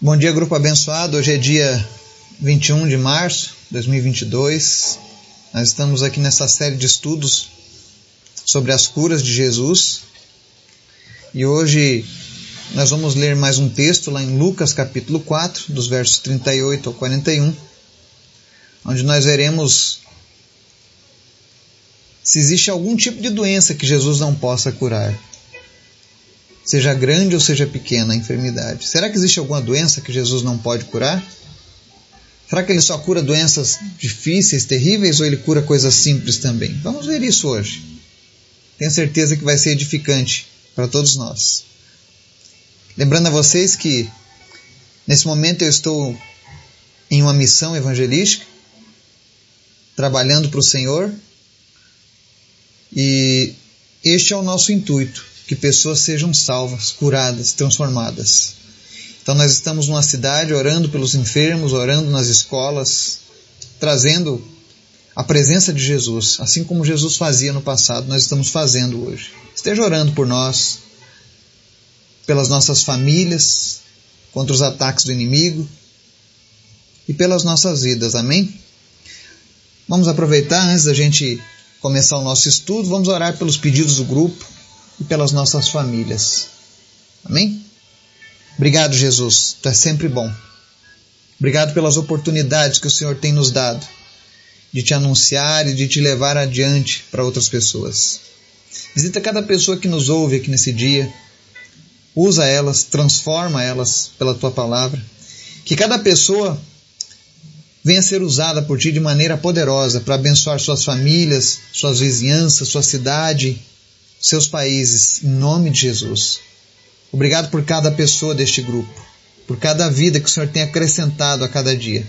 Bom dia, grupo abençoado. Hoje é dia 21 de março de 2022. Nós estamos aqui nessa série de estudos sobre as curas de Jesus. E hoje nós vamos ler mais um texto lá em Lucas capítulo 4, dos versos 38 ao 41, onde nós veremos se existe algum tipo de doença que Jesus não possa curar seja grande ou seja pequena a enfermidade. Será que existe alguma doença que Jesus não pode curar? Será que ele só cura doenças difíceis, terríveis, ou ele cura coisas simples também? Vamos ver isso hoje. Tenho certeza que vai ser edificante para todos nós. Lembrando a vocês que nesse momento eu estou em uma missão evangelística, trabalhando para o Senhor, e este é o nosso intuito que pessoas sejam salvas, curadas, transformadas. Então nós estamos numa cidade orando pelos enfermos, orando nas escolas, trazendo a presença de Jesus, assim como Jesus fazia no passado, nós estamos fazendo hoje. Esteja orando por nós, pelas nossas famílias, contra os ataques do inimigo e pelas nossas vidas. Amém? Vamos aproveitar antes da gente começar o nosso estudo, vamos orar pelos pedidos do grupo e pelas nossas famílias. Amém? Obrigado, Jesus. Tu é sempre bom. Obrigado pelas oportunidades que o Senhor tem nos dado de te anunciar e de te levar adiante para outras pessoas. Visita cada pessoa que nos ouve aqui nesse dia. Usa elas, transforma elas pela tua palavra. Que cada pessoa venha ser usada por ti de maneira poderosa para abençoar suas famílias, suas vizinhanças, sua cidade, seus países, em nome de Jesus. Obrigado por cada pessoa deste grupo, por cada vida que o Senhor tem acrescentado a cada dia.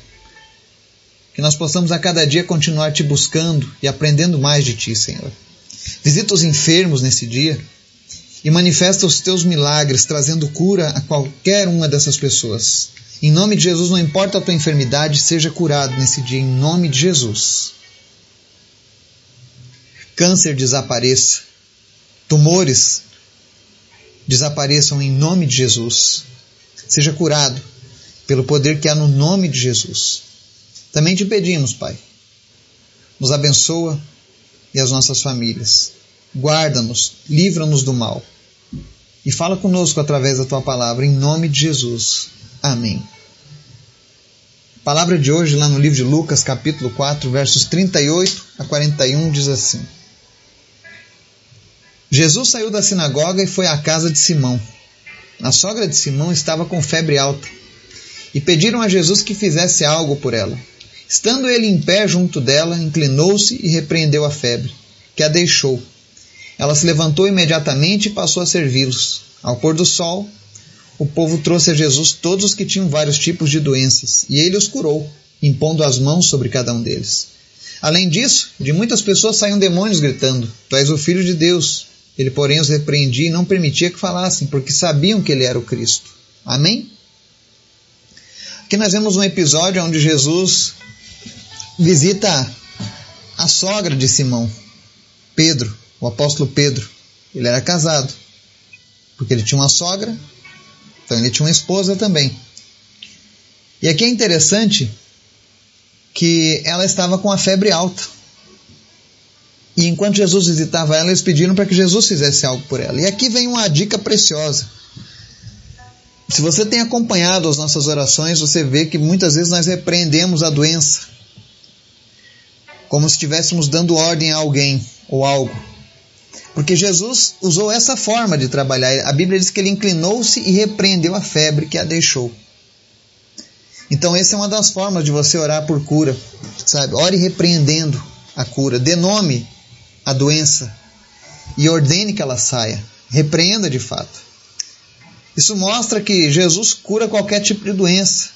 Que nós possamos a cada dia continuar te buscando e aprendendo mais de ti, Senhor. Visita os enfermos nesse dia e manifesta os teus milagres, trazendo cura a qualquer uma dessas pessoas. Em nome de Jesus, não importa a tua enfermidade, seja curado nesse dia, em nome de Jesus. Câncer desapareça tumores desapareçam em nome de Jesus. Seja curado pelo poder que há no nome de Jesus. Também te pedimos, Pai, nos abençoa e as nossas famílias. Guarda-nos, livra-nos do mal. E fala conosco através da tua palavra, em nome de Jesus. Amém. A palavra de hoje, lá no livro de Lucas, capítulo 4, versos 38 a 41, diz assim. Jesus saiu da sinagoga e foi à casa de Simão. A sogra de Simão estava com febre alta e pediram a Jesus que fizesse algo por ela. Estando ele em pé junto dela, inclinou-se e repreendeu a febre, que a deixou. Ela se levantou imediatamente e passou a servi-los. Ao pôr do sol, o povo trouxe a Jesus todos os que tinham vários tipos de doenças, e ele os curou, impondo as mãos sobre cada um deles. Além disso, de muitas pessoas saíam demônios gritando: Tu és o filho de Deus. Ele, porém, os repreendia e não permitia que falassem, porque sabiam que ele era o Cristo. Amém? Aqui nós vemos um episódio onde Jesus visita a sogra de Simão, Pedro, o apóstolo Pedro. Ele era casado, porque ele tinha uma sogra, então ele tinha uma esposa também. E aqui é interessante que ela estava com a febre alta. E enquanto Jesus visitava ela, eles pediram para que Jesus fizesse algo por ela. E aqui vem uma dica preciosa. Se você tem acompanhado as nossas orações, você vê que muitas vezes nós repreendemos a doença, como se estivéssemos dando ordem a alguém ou algo. Porque Jesus usou essa forma de trabalhar. A Bíblia diz que ele inclinou-se e repreendeu a febre que a deixou. Então, essa é uma das formas de você orar por cura, sabe? Ore repreendendo a cura. Dê nome a doença e ordene que ela saia. Repreenda de fato. Isso mostra que Jesus cura qualquer tipo de doença.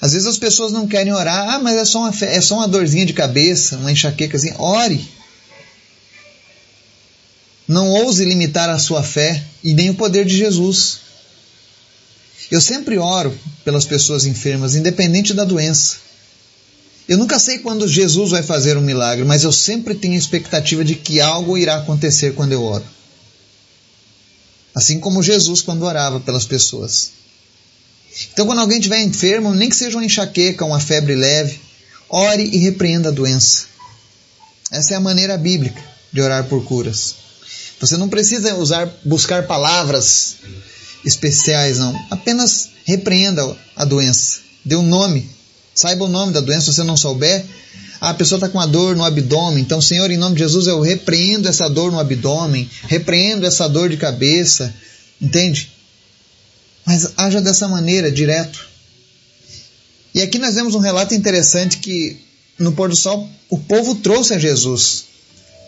Às vezes as pessoas não querem orar, ah, mas é só uma, é só uma dorzinha de cabeça, uma enxaqueca assim. Ore. Não ouse limitar a sua fé e nem o poder de Jesus. Eu sempre oro pelas pessoas enfermas, independente da doença. Eu nunca sei quando Jesus vai fazer um milagre, mas eu sempre tenho a expectativa de que algo irá acontecer quando eu oro. Assim como Jesus quando orava pelas pessoas. Então, quando alguém estiver enfermo, nem que seja uma enxaqueca, uma febre leve, ore e repreenda a doença. Essa é a maneira bíblica de orar por curas. Você não precisa usar, buscar palavras especiais, não. Apenas repreenda a doença. Dê um nome. Saiba o nome da doença. Se você não souber, ah, a pessoa está com uma dor no abdômen. Então, Senhor, em nome de Jesus, eu repreendo essa dor no abdômen, repreendo essa dor de cabeça. Entende? Mas haja dessa maneira, direto. E aqui nós vemos um relato interessante que no pôr do sol o povo trouxe a Jesus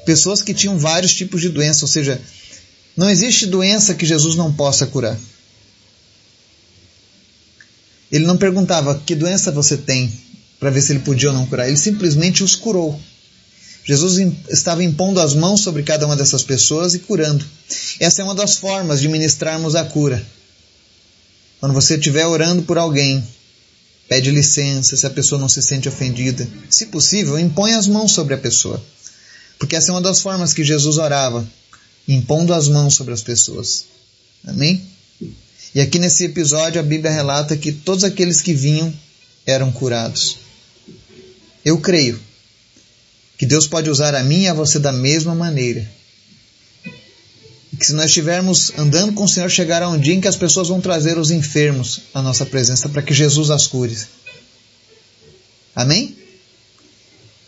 pessoas que tinham vários tipos de doença, ou seja, não existe doença que Jesus não possa curar. Ele não perguntava que doença você tem para ver se ele podia ou não curar, ele simplesmente os curou. Jesus estava impondo as mãos sobre cada uma dessas pessoas e curando. Essa é uma das formas de ministrarmos a cura. Quando você estiver orando por alguém, pede licença se a pessoa não se sente ofendida. Se possível, impõe as mãos sobre a pessoa. Porque essa é uma das formas que Jesus orava, impondo as mãos sobre as pessoas. Amém? E aqui nesse episódio a Bíblia relata que todos aqueles que vinham eram curados. Eu creio que Deus pode usar a mim e a você da mesma maneira. E que se nós estivermos andando com o Senhor, chegará um dia em que as pessoas vão trazer os enfermos à nossa presença para que Jesus as cure. Amém?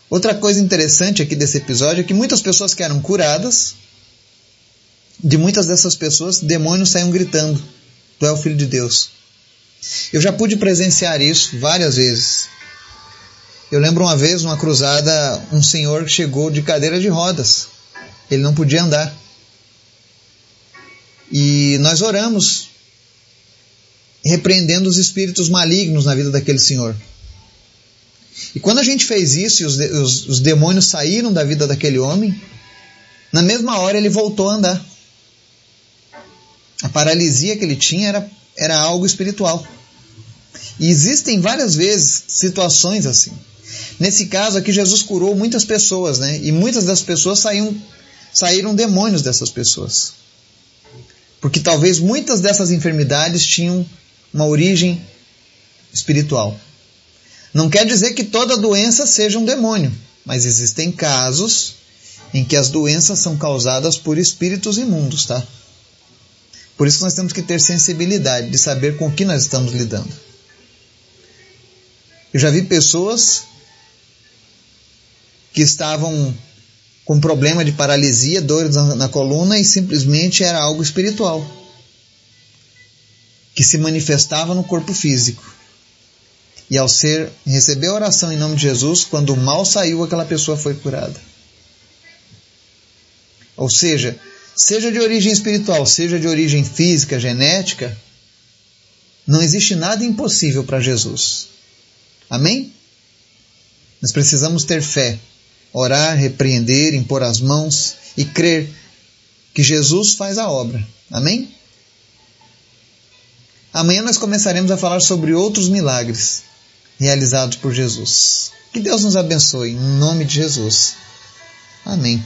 Outra coisa interessante aqui desse episódio é que muitas pessoas que eram curadas, de muitas dessas pessoas, demônios saíam gritando: Tu é o Filho de Deus. Eu já pude presenciar isso várias vezes. Eu lembro uma vez, numa cruzada, um senhor chegou de cadeira de rodas. Ele não podia andar. E nós oramos, repreendendo os espíritos malignos na vida daquele senhor. E quando a gente fez isso e os, os, os demônios saíram da vida daquele homem, na mesma hora ele voltou a andar. A paralisia que ele tinha era, era algo espiritual. E existem várias vezes situações assim. Nesse caso aqui, Jesus curou muitas pessoas, né? E muitas das pessoas saíram, saíram demônios dessas pessoas. Porque talvez muitas dessas enfermidades tinham uma origem espiritual. Não quer dizer que toda doença seja um demônio, mas existem casos em que as doenças são causadas por espíritos imundos, tá? Por isso nós temos que ter sensibilidade de saber com o que nós estamos lidando. Eu já vi pessoas que estavam com problema de paralisia, dores na, na coluna e simplesmente era algo espiritual que se manifestava no corpo físico. E ao ser receber a oração em nome de Jesus, quando o mal saiu, aquela pessoa foi curada. Ou seja, seja de origem espiritual, seja de origem física, genética, não existe nada impossível para Jesus. Amém? Nós precisamos ter fé, orar, repreender, impor as mãos e crer que Jesus faz a obra. Amém? Amanhã nós começaremos a falar sobre outros milagres realizados por Jesus. Que Deus nos abençoe, em nome de Jesus. Amém.